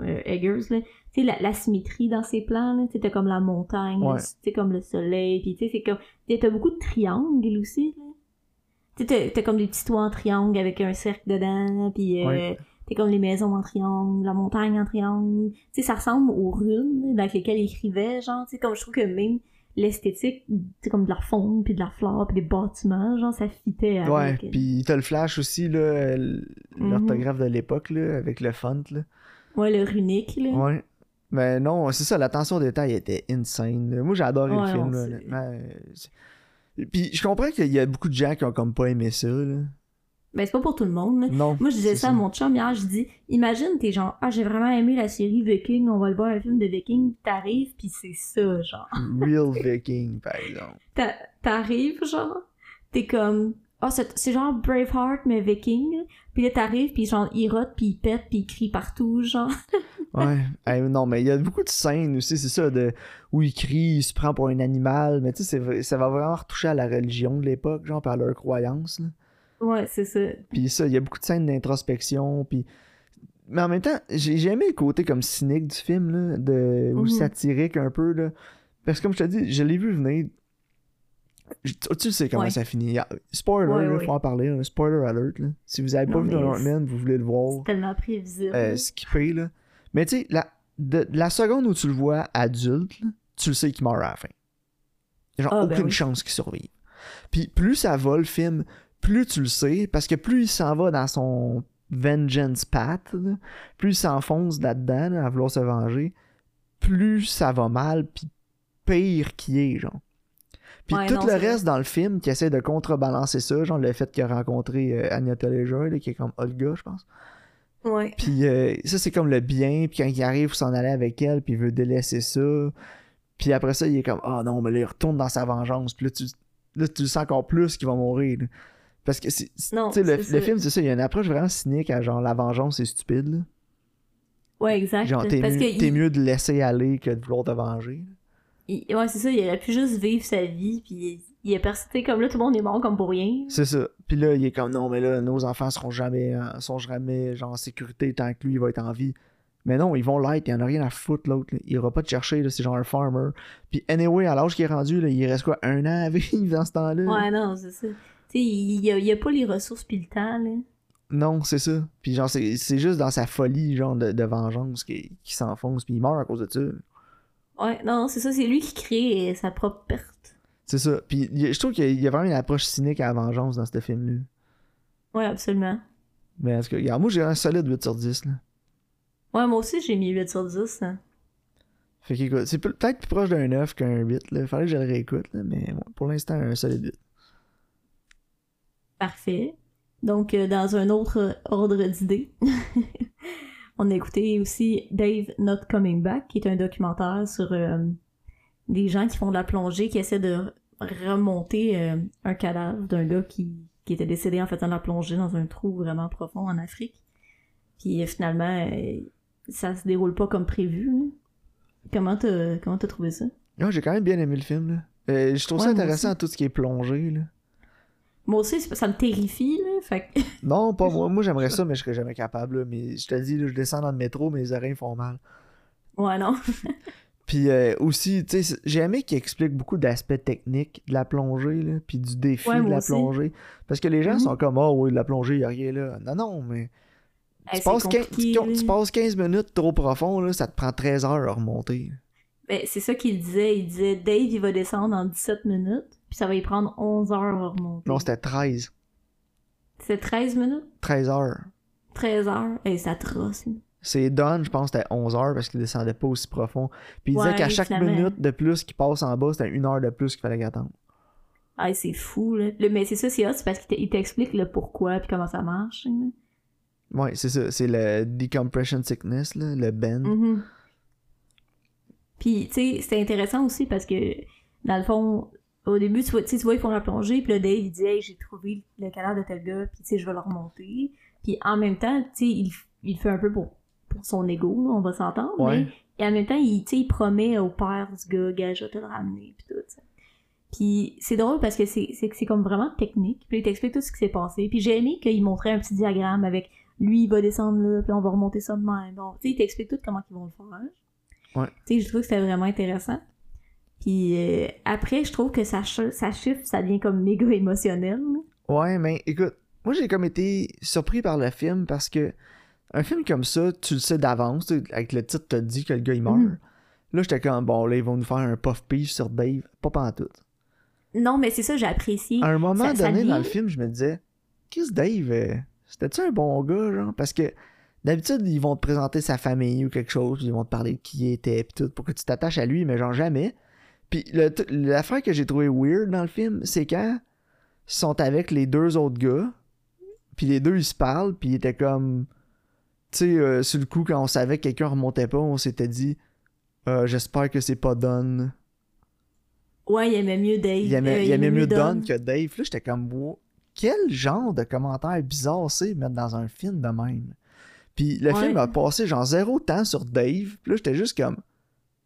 euh, Eggers, là. Tu sais, la, la symétrie dans ses plans, là. Tu sais, t'as comme la montagne, Ouais. tu sais, comme le soleil, puis tu sais, c'est comme... t'as- beaucoup de triangles aussi, là. Tu sais, t'as- comme des petits toits en triangle avec un cercle dedans, puis euh, Ouais. t'as comme les maisons en triangle, la montagne en triangle. Tu sais, ça ressemble aux runes dans lesquelles il écrivait, genre, tu sais, comme je trouve que même l'esthétique, c'est comme de la faune, puis de la flore, puis des bâtiments, genre, ça fitait avec. Ouais, puis t'as le flash aussi, là, Mhm. l'orthographe de l'époque, là, avec le font, là. Ouais, le runique, là. Ouais. Mais non, c'est ça, l'attention au détail était insane. là. Moi, j'ai adoré Ouais, le film, là. Euh, Puis je comprends qu'il y a beaucoup de gens qui ont comme pas aimé ça, là. Ben, c'est pas pour tout le monde. Non. Moi, je disais ça à mon chum hier, je dis, imagine, t'es genre, ah, j'ai vraiment aimé la série Viking, on va le voir un film de Viking, t'arrives, pis c'est ça, genre. Real Viking, par exemple. T'a- T'arrives, genre, t'es comme, ah, c'est c'est genre Braveheart, mais Viking. Pis là, t'arrives, pis genre, il rote, pis il pète, pis il crie partout, genre. Ouais. Hey, non, mais il y a beaucoup de scènes aussi, c'est ça, de où il crie, il se prend pour un animal, mais tu sais, ça va vraiment retoucher à la religion de l'époque, genre, par leurs croyances, là. Ouais, c'est ça. Puis ça, il y a beaucoup de scènes d'introspection, puis... Mais en même temps, j'ai aimé le côté comme cynique du film, là, de... ou Mhm. satirique un peu, là. Parce que comme je te dis, je l'ai vu venir... Je- Tu sais comment Ouais. ça finit. Y a- Spoiler, Ouais, là, ouais. faut en parler, là. spoiler alert, là. Si vous avez pas vu The Northman, vous voulez le voir, C'est tellement prévisible. euh, skipper, là. Mais tu sais, la... de... la seconde où tu le vois adulte, tu le sais qu'il meurt à la fin. Genre, Ah, ben aucune oui. chance qu'il survive. Puis plus ça va le film, plus tu le sais, parce que plus il s'en va dans son vengeance path, là, plus il s'enfonce là-dedans là, à vouloir se venger, plus ça va mal, puis pire qu'il est, genre. Puis Ouais, tout non, le reste dans le film qui essaie de contrebalancer ça, genre le fait qu'il a rencontré euh, là, qui est comme Olga, je pense. Ouais. Puis euh, ça, c'est comme le bien. Puis quand il arrive, il s'en aller avec elle. Puis il veut délaisser ça. Puis après ça, il est comme Ah non, mais là, il retourne dans sa vengeance. Puis là, tu, là, tu le sens encore plus qu'il va mourir. là. Parce que c'est- Non, tu sais, le, le film, c'est ça. Il y a une approche vraiment cynique à genre la vengeance, c'est stupide. là. Ouais, exact. Genre, t'es Parce mieux, que t'es il- mieux de laisser aller que de vouloir te venger. il- ouais, c'est ça, il aurait pu juste vivre sa vie, puis il est persisté comme là, tout le monde est mort comme pour rien. C'est ça. Puis là, il est comme non, mais là, nos enfants seront jamais, euh, sont jamais genre en sécurité tant que lui, il va être en vie. Mais non, ils vont l'être, il en a rien à foutre l'autre. là. Il ira pas te chercher, là, c'est genre un farmer. Puis anyway, à l'âge qu'il est rendu, là, il reste quoi, un an à vivre dans ce temps-là? Ouais, non, c'est ça. Tu sais, il y a, y a pas les ressources pis le temps, là. Non, c'est ça. Puis genre, c'est c'est juste dans sa folie, genre, de, de vengeance qu'il qu'il s'enfonce, puis il meurt à cause de ça. Ouais, non, c'est ça, c'est lui qui crée sa propre perte. C'est ça. Puis je trouve qu'il y a vraiment une approche cynique à la vengeance dans ce film-là. Ouais, absolument. Mais cas, regarde, moi j'ai un solide 8 sur 10. Là. Ouais, moi aussi, j'ai mis 8 sur 10. hein. Fait qu'écoute, c'est peut- peut-être plus proche d'un 9 qu'un 8. Là. Fallait que je le réécoute, là, mais bon, pour l'instant, un solide 8. Parfait. Donc, euh, dans un autre ordre d'idées, on a écouté aussi Dave Not Coming Back, qui est un documentaire sur euh, des gens qui font de la plongée, qui essaient de remonter euh, un cadavre d'un gars qui, qui était décédé en faisant de la plongée dans un trou vraiment profond en Afrique. Puis finalement, euh, ça se déroule pas comme prévu. Comment t'as comment trouvé ça? Ah, j'ai quand même bien aimé le film. Là. Je trouve ça Ouais, intéressant tout ce qui est plongé. Là. Moi aussi, ça me terrifie, là. Fait que- Non, pas moi. Moi, j'aimerais ça, mais je serais jamais capable. là. Mais je te dis, là, je descends dans le métro, mes oreilles font mal. Ouais, non. Puis euh, aussi, tu sais, j'ai aimé qu'il explique beaucoup d'aspects techniques de la plongée, là, puis du défi Ouais, de la aussi. plongée. Parce que les gens Mhm. sont comme, oh oui, de la plongée, il a rien là. Non, non, mais Hey, tu, passes 15, compliqué, tu- là. tu passes 15 minutes trop profond, là, ça te prend 13 heures à remonter. Ben, c'est ça qu'il disait. Il disait Dave, il va descendre en 17 minutes, puis ça va y prendre 11 heures à remonter. Non, c'était 13. C'est 13 minutes? 13 heures. 13 heures? Et ça trosse. C'est Don, je pense, c'était 11 heures parce qu'il descendait pas aussi profond. Puis il disait qu'à chaque finalement. minute de plus qu'il passe en bas, c'était une heure de plus qu'il fallait qu'il attende. Ah, c'est fou, là. Le- mais c'est ça, c'est c'est parce qu'il t'explique le pourquoi puis comment ça marche. là. Ouais, c'est ça. C'est le decompression sickness, là, le bend. Mhm. Puis, tu sais, c'était intéressant aussi parce que, dans le fond, au début, tu vois, tu vois, ils font la plongée, puis le Dave, il dit, hey, j'ai trouvé le cadavre de tel gars, puis tu sais, je vais le remonter. Puis en même temps, tu sais, il, il fait un peu pour, pour son ego, là, on va s'entendre, Ouais. mais et en même temps, il, tu sais, il promet au père du gars, gars, je vais te le ramener, puis tout, sais. Puis c'est drôle parce que c'est c'est comme vraiment technique. Puis il t'explique tout ce qui s'est passé. Puis j'ai aimé qu'il montrait un petit diagramme avec lui, il va descendre là, puis on va remonter ça de même. Donc, tu sais, il t'explique tout comment ils vont le faire. Ouais. Tu sais, je trouve que c'était vraiment intéressant. Puis euh, après, je trouve que ça, ch- ça chiffre, ça devient comme méga émotionnel. Ouais, mais écoute, moi j'ai comme été surpris par le film parce que un film comme ça, tu le sais d'avance, avec le titre te dit que le gars il meurt. Mhm. Là, j'étais comme, bon, là, ils vont nous faire un puff piece sur Dave. Pas pantoute. Non, mais c'est ça, j'ai apprécié. À un moment Ça- ça donné dans le film, je me disais, qu'est-ce Dave, euh, c'était-tu un bon gars, genre? Parce que d'habitude, ils vont te présenter sa famille ou quelque chose, ils vont te parler de qui il était, pis tout, pour que tu t'attaches à lui, mais genre jamais. Puis l'affaire que j'ai trouvé weird dans le film, c'est quand ils sont avec les deux autres gars, puis les deux ils se parlent, puis ils étaient comme. Tu sais, euh, sur le coup, quand on savait que quelqu'un remontait pas, on s'était dit, Euh, j'espère que c'est pas Don. Ouais, il aimait mieux Dave. Il aimait, euh, il aimait mieux Don que Dave. Là, j'étais comme, Wow, quel genre de commentaire bizarre c'est mettre dans un film de même. Puis le Ouais. film a passé genre zéro temps sur Dave. Puis là, j'étais juste comme,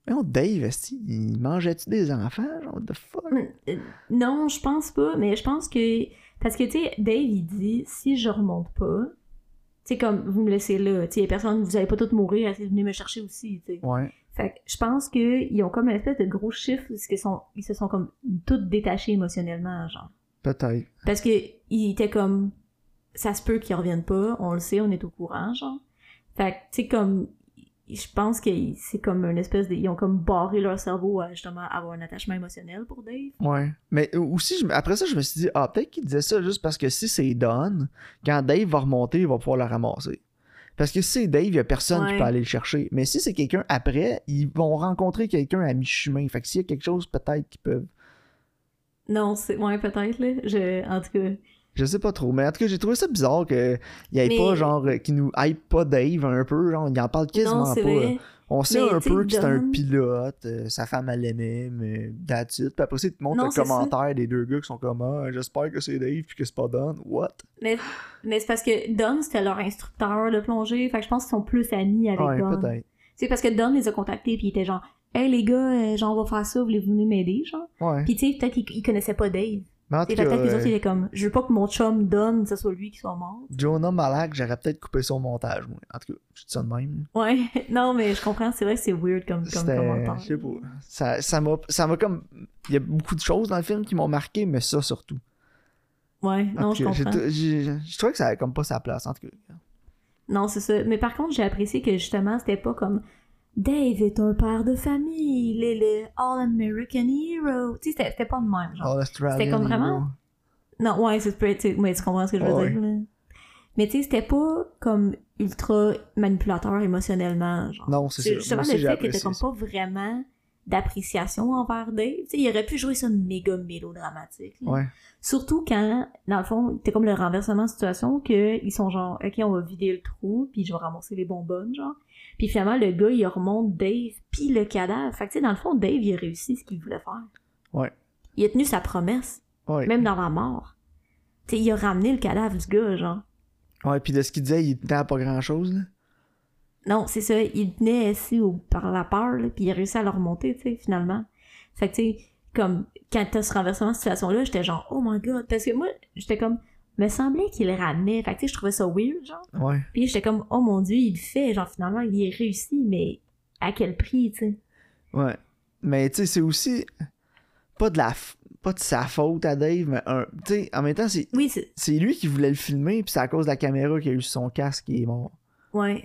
non, Dave, il mangeait-tu des enfants? Genre, what the fuck? Euh, Non, je pense pas, mais je pense que. Parce que, tu sais, Dave, il dit si je remonte pas, tu sais, comme vous me laissez là, tu sais, personne, vous allez pas tous mourir, venir me chercher aussi, tu sais. Ouais. Fait que je pense qu'ils ont comme une espèce de gros chiffre, parce qu'ils sont, ils se sont comme tous détachés émotionnellement, genre. Peut-être. Parce que il était comme ça se peut qu'ils reviennent pas, on le sait, on est au courant, genre. Fait que tu sais comme je pense que c'est comme une espèce de ils ont comme barré leur cerveau à justement avoir un attachement émotionnel pour Dave. Ouais. Mais euh, aussi, après ça, je me suis dit, ah, peut-être qu'il disait ça juste parce que si c'est Don, quand Dave va remonter, il va pouvoir le ramasser. Parce que si c'est Dave, il y a personne qui peut aller le chercher. Mais si c'est quelqu'un après, ils vont rencontrer quelqu'un à mi-chemin. Fait que s'il y a quelque chose, peut-être qu'ils peuvent. Non, c'est ouais peut-être là, je en tout cas Je sais pas trop. Mais en tout cas, j'ai trouvé ça bizarre qu'il n'y ait Mais- pas, genre, euh, qu'ils nous hype pas Dave un peu. Genre, il en parle quasiment non, pas. vrai. On sait Mais, un peu que c'est un pilote, euh, sa femme elle l'aimait, mais it. Puis après ça, il te montre Non, le c'est ça. commentaire des deux gars qui sont comme Ah, j'espère que c'est Dave puis que c'est pas Don. What? Mais, mais c'est parce que Don c'était leur instructeur de plongée, fait que je pense qu'ils sont plus amis avec Ouais, Don. peut-être. C'est parce que Don les a contactés puis il était genre Hey les gars, euh, genre on va faire ça, voulez-vous venir m'aider genre? Ouais. Puis tu sais peut-être qu'ils ils connaissaient pas Dave. Et que les euh, autres, ils étaient comme, je veux pas que mon chum donne, ce soit lui qui soit mort. Jonah Malak, j'aurais peut-être coupé son montage, moi. En tout cas, je dis ça de même. Ouais, non, mais je comprends, c'est vrai que c'est weird comme, comme commentaire. Je sais pas. Ça, ça m'a. Ça m'a comme. Il y a beaucoup de choses dans le film qui m'ont marqué, mais ça surtout. Ouais, non, je comprends. Je trouvais que ça avait comme pas sa place, en tout cas. Non, c'est ça. Mais par contre, j'ai apprécié que justement, c'était pas comme Dave est un père de famille, il est le All-American Hero. Tu sais, c'était- pas de même, genre. C'était comme vraiment- Hero. Non, ouais, c'est ouais, tu comprends ce que je veux Ouais. dire, là. Mais tu sais, c'était pas comme ultra manipulateur émotionnellement, genre. Non, c'est ça. justement le fait que t'as apprécié comme pas vraiment d'appréciation envers Dave. Tu sais, il aurait pu jouer ça méga mélodramatique. là. Ouais. Surtout quand, dans le fond, t'es comme le renversement de situation que ils sont genre, ok, on va vider le trou, puis je vais ramasser les bonbonnes, genre. Puis finalement, le gars, il remonte Dave, puis le cadavre. Fait que tu sais, dans le fond, Dave, il a réussi ce qu'il voulait faire. Ouais. Il a tenu sa promesse, Ouais. même dans la mort. Tu sais, il a ramené le cadavre du gars, genre. Ouais, puis de ce qu'il disait, il tenait à pas grand chose, là. Non, c'est ça, il tenait assis au, par la peur, là, puis il a réussi à le remonter, tu sais, finalement. Fait que, tu sais, comme, quand t'as ce renversement de situation-là, j'étais genre, oh my god, parce que moi, j'étais comme, me semblait qu'il le ramenait, fait que, tu sais, je trouvais ça weird, genre. Ouais. Puis j'étais comme, oh mon dieu, il le fait, genre, finalement, il est réussi, mais à quel prix, tu sais? Ouais. Mais tu sais, c'est aussi pas de la f- pas de sa faute à Dave, mais un. Tu sais, en même temps, c'est. Oui, c'est, lui qui voulait le filmer, puis c'est à cause de la caméra qu'il a eu sur son casque qui est mort. ouais.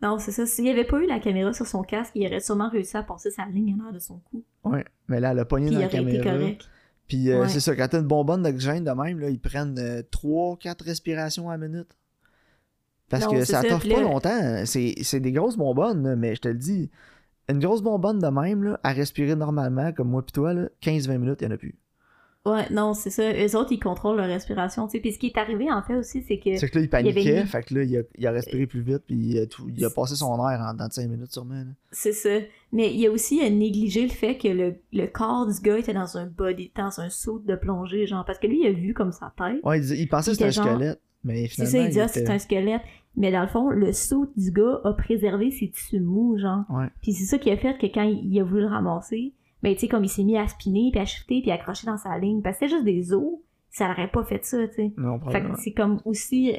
Non, c'est ça, s'il n'y avait pas eu la caméra sur son casque, il aurait sûrement réussi à passer sa ligne en l'air de son cou. Ouais. Mais là, pogné Puis dans la aurait été caméra. correct. Puis euh, Ouais. c'est ça, quand t'as une bonbonne d'oxygène de même, là, ils prennent 3-4 respirations à la minute. Parce Non, que ça puis pas longtemps. C'est des grosses bonbonnes, mais je te le dis, une grosse bonbonne de même, là, à respirer normalement, comme moi pis toi, là, 15-20 minutes, il y en a plus. Ouais, non, c'est ça. Eux autres, ils contrôlent leur respiration, tu sais. Puis ce qui est arrivé, en fait, aussi, c'est que... C'est que là, il avait paniquait, fait que là, il a, il a respiré plus vite, puis il a, tout- il a passé son air en dans 5 minutes sûrement. C'est ça. Mais il a aussi à négliger le fait que le, le corps du gars était dans un body, dans un saut de plongée, genre, parce que lui, il a vu comme sa tête. Ouais, il, il pensait que c'était un genre- squelette, mais C'est finalement. ça, il dit, ah, était- c'est un squelette. Mais dans le fond, le saut du gars a préservé ses tissus mous, genre. Ouais. Puis c'est ça qui a fait que quand il a voulu le ramasser, ben, tu sais, comme il s'est mis à spinner, puis à shifter, puis à accrocher dans sa ligne, parce que c'était juste des os, ça n'aurait pas fait ça, tu sais. Non, Fait que c'est comme aussi,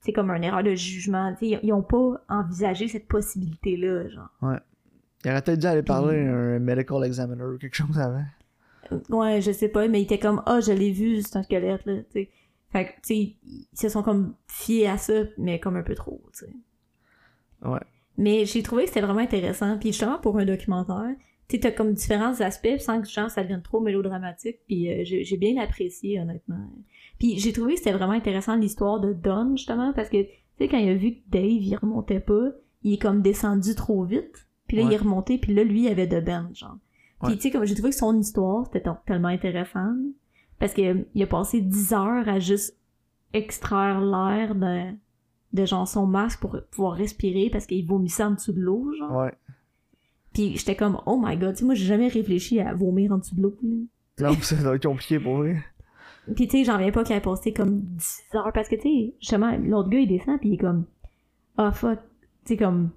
c'est comme une erreur de jugement, tu sais, ils, ils ont pas envisagé cette possibilité-là, genre. Il aurait peut-être dû aller parler à un medical examiner ou quelque chose avant. Ouais, je sais pas, mais il était comme, ah, je l'ai vu, c'est un squelette, là, tu sais. Fait que, tu sais, ils se sont comme fiés à ça, mais comme un peu trop, tu sais. Ouais. Mais j'ai trouvé que c'était vraiment intéressant. Puis justement, pour un documentaire, tu t'as comme différents aspects sans que genre, ça devienne trop mélodramatique. Puis euh, j'ai j'ai bien apprécié, honnêtement. Puis j'ai trouvé que c'était vraiment intéressant l'histoire de Don, justement, parce que, tu sais, quand il a vu que Dave, il remontait pas, il est comme descendu trop vite. Puis là, Ouais. il est remonté, puis là, lui, il avait de Ben, genre. Puis Ouais. tu sais, comme j'ai trouvé que son histoire, c'était donc tellement intéressant. Parce que euh, il a passé 10 heures à juste extraire l'air de, de genre son masque pour pouvoir respirer parce qu'il vomissait en dessous de l'eau, genre. Ouais. Puis j'étais comme, oh my god, tu sais, moi j'ai jamais réfléchi à vomir en dessous de l'eau. là. Non, ça doit être compliqué pour lui. Puis tu sais, j'en reviens pas qu'il ait passé comme 10 heures parce que tu sais, justement, l'autre gars il descend puis il est comme, ah fuck, tu sais, comme,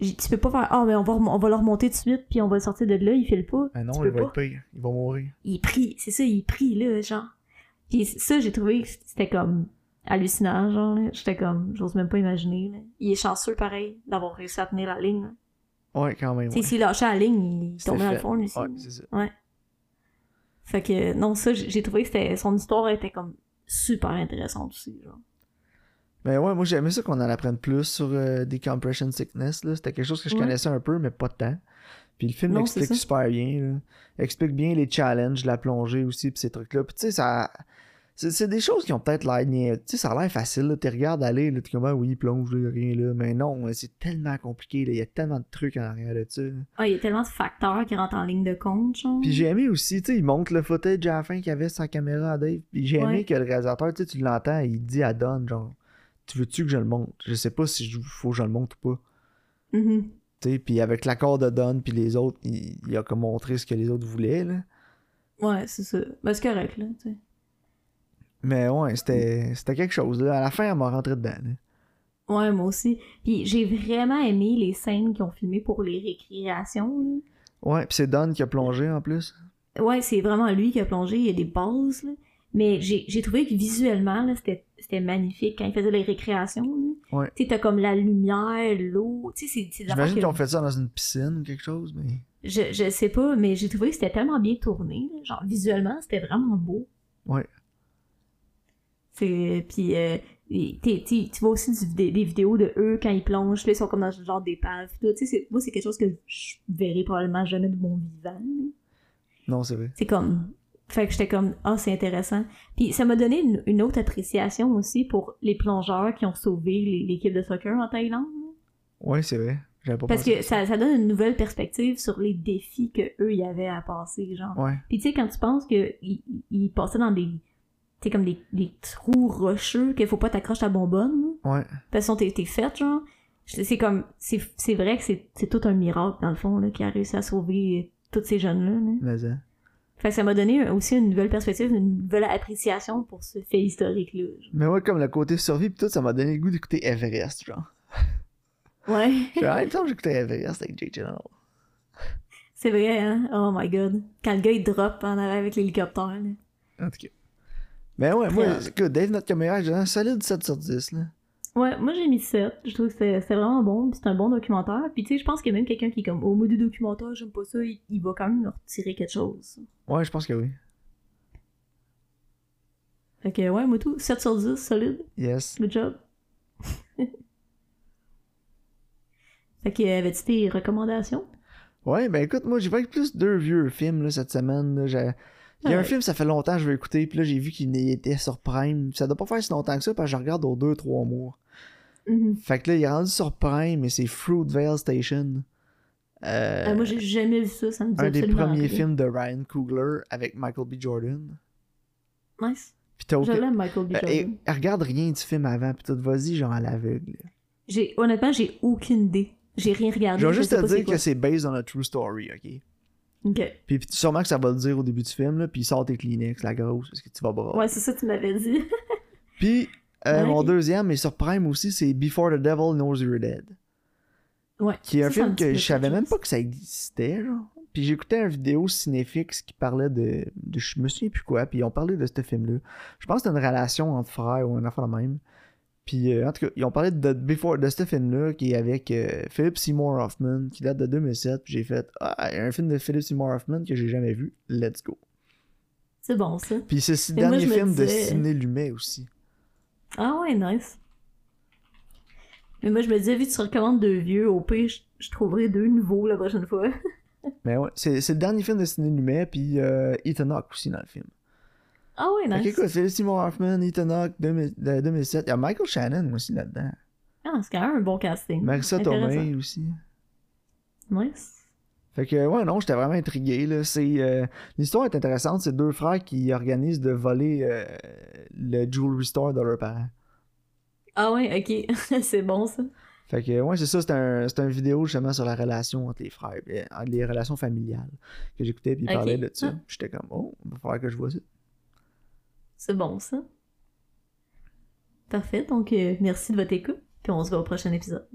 tu peux pas faire, ah mais on va, on va le remonter tout de suite puis on va le sortir de là, il file pas. Ah non, Tu il peux va pas. être pire. Il va mourir. il est pris, c'est ça, il est pris là, genre. Puis ça, j'ai trouvé que c'était comme hallucinant, genre. là. J'étais comme, j'ose même pas imaginer. là. Il est chanceux pareil d'avoir réussi à tenir la ligne. là. Ouais, quand même. Tu sais, Ouais. s'il lâchait la ligne, il tombait dans le fond lui aussi. Ouais, c'est ça. Fait que non, ça, j'ai trouvé que son histoire était comme super intéressante aussi, genre. Mais ouais, moi j'aimais ça qu'on en apprenne plus sur euh, Decompression Sickness. C'était quelque chose que je Ouais. connaissais un peu, mais pas tant. Puis le film Non, explique super bien. Là. Explique bien les challenges, la plongée aussi, puis ces trucs-là. Puis tu sais, ça. C'est des choses qui ont peut-être l'air. Tu sais, ça a l'air facile. Là. Tu regardes aller, là, t'es comme, ah oui, il plonge, a rien là. Mais non, c'est tellement compliqué. là. Il y a tellement de trucs en arrière de ça. Ah, il y a tellement de facteurs qui rentrent en ligne de compte, genre. Puis j'ai aimé aussi, tu sais, il montre le footage à la fin qu'il avait sa caméra à Dave. Puis j'ai aimé Ouais. que le réalisateur, tu tu l'entends, il dit à Don, genre, tu veux-tu que je le montre? Je sais pas si il faut que je le montre ou pas. Mhm. Tu sais, puis avec l'accord de Don, puis les autres, il, il a comme montré ce que les autres voulaient, là. Ouais, c'est ça. Ben, c'est correct, là, tu sais. Mais ouais, c'était c'était quelque chose, là. À la fin, elle m'a rentré dedans, là. Ouais, moi aussi. Puis j'ai vraiment aimé les scènes qu'ils ont filmées pour les récréations, là. Ouais, puis c'est Don qui a plongé en plus. Ouais, c'est vraiment lui qui a plongé, il y a des bases, là. Mais j'ai j'ai trouvé que visuellement, là, c'était c'était magnifique quand il faisait les récréations, là. Ouais. Tu sais, t'as comme la lumière, l'eau, tu sais, c'est- J'imagine qu'ils ont fait ça dans une piscine ou quelque chose, mais. Je, je sais pas, mais j'ai trouvé que c'était tellement bien tourné, là. Genre, visuellement, c'était vraiment beau. Ouais. C'est... Puis, euh, tu vois aussi du des vidéos de eux quand ils plongent, là, ils sont comme dans ce genre d'épave. Tu sais, c'est- moi, c'est quelque chose que je verrai probablement jamais de mon vivant. Non, c'est vrai. C'est comme. Fait que j'étais comme, ah, c'est intéressant. Puis ça m'a donné une, une autre appréciation aussi pour les plongeurs qui ont sauvé l'équipe de soccer en Thaïlande. Ouais, c'est vrai. Pas Parce que ça. ça, ça donne une nouvelle perspective sur les défis que eux y avaient à passer, genre. Ouais. Puis tu sais, quand tu penses qu'ils ils passaient dans des. Sais, comme des, des trous rocheux, qu'il faut pas t'accrocher ta bonbonne. Ouais. De toute façon, t'es t'es faite, genre. C'est comme. C'est c'est vrai que c'est c'est tout un miracle, dans le fond, là, qui a réussi à sauver tous ces jeunes-là, là. Hein. Fait que ça m'a donné aussi une nouvelle perspective, une nouvelle appréciation pour ce fait historique-là. genre. Mais ouais, comme le côté survie pis tout, ça m'a donné le goût d'écouter Everest, genre. Ouais, Genre, en même temps, j'écoutais Everest avec Jake Gyllenhaal. c'est vrai, hein? Oh my god. Quand le gars il drop en arrière avec l'hélicoptère, là. En tout cas. Mais ouais, moi, écoute, Dave, notre caméra, j'ai un solide 7 sur 10, là. Ouais, moi j'ai mis 7. Je trouve que c'était c'était vraiment bon, c'est un bon documentaire. Puis tu sais, je pense a même quelqu'un qui est comme, au mot du documentaire, j'aime pas ça, il, il va quand même me retirer quelque chose. Ouais, je pense que oui. Fait que ouais, moi tout, 7 sur 10, solide. Yes. Good job. fait que, avais-tu tes recommandations? Ouais, ben écoute, moi, j'ai vu plus deux vieux films, là, cette semaine. J'ai- Il y a un Ouais. film, ça fait longtemps que je veux écouter, puis là, j'ai vu qu'il était sur Prime. Ça doit pas faire si longtemps que ça, parce que je regarde aux 2-3 mois. Mhm. Fait que là, il est rendu sur Prime, et c'est Fruitvale Station. Euh, Ah, moi j'ai jamais vu ça, ça me dit un des premiers rien. films de Ryan Coogler avec Michael B. Jordan. Nice. Puis t'as Je aucun... l'aime, Michael B. Euh, Jordan. et- elle regarde rien du film avant, puis tout, vas-y, genre à l'aveugle. J'ai, honnêtement, j'ai aucune idée. J'ai rien regardé. Je vais juste te dire que c'est based on a true story, ok? Puis puis sûrement que ça va le dire au début du film, là, puis sort tes Kleenex, la grosse, parce que tu vas bras. Ouais, c'est ça que tu m'avais dit. Puis, euh, Ouais. mon deuxième, mais sur Prime aussi, c'est Before the Devil Knows You're Dead. Ouais. Qui est un film que je savais même pas que ça existait, genre. Puis j'écoutais une vidéo cinéfix qui parlait de, de. Je me souviens plus quoi, puis on parlait de ce film-là. Je pense que c'était une relation entre frères ou un de même. Puis euh, en tout cas, ils ont parlé de, Before, de ce film-là qui est avec euh, Philip Seymour Hoffman, qui date de 2007. Puis j'ai fait Ah, un film de Philip Seymour Hoffman que j'ai jamais vu. Let's go. C'est bon, ça. Puis c'est le moi, dernier film de Sidney Lumet aussi. Ah ouais, nice. Mais moi, je me disais, vu que tu recommandes deux vieux, au pire, je, je trouverai deux nouveaux la prochaine fois. Mais ouais, c'est c'est le dernier film de Sidney Lumet, puis euh, Ethan Hawke aussi dans le film. Ah ouais, nice. écoute, Philip Seymour Hoffman, Ethan Hawke, 2000 de 2007. Il y a Michael Shannon aussi là-dedans. Ah, c'est quand même un bon casting. Marissa. Tomei aussi. Nice. Fait que, ouais, non, j'étais vraiment intrigué. Là. C'est, euh, l'histoire est intéressante. C'est deux frères qui organisent de voler euh, le jewelry store de leurs parents. Ah ouais, ok. c'est bon, ça. Fait que, ouais, c'est ça. C'est un, c'est un vidéo justement sur la relation entre les frères, euh, les relations familiales que j'écoutais. Puis ils Ok. parlaient de ça. Ah. J'étais comme, oh, il va falloir que je vois ça. C'est bon, ça. Parfait. Donc, euh, merci de votre écoute. Puis on se voit au prochain épisode.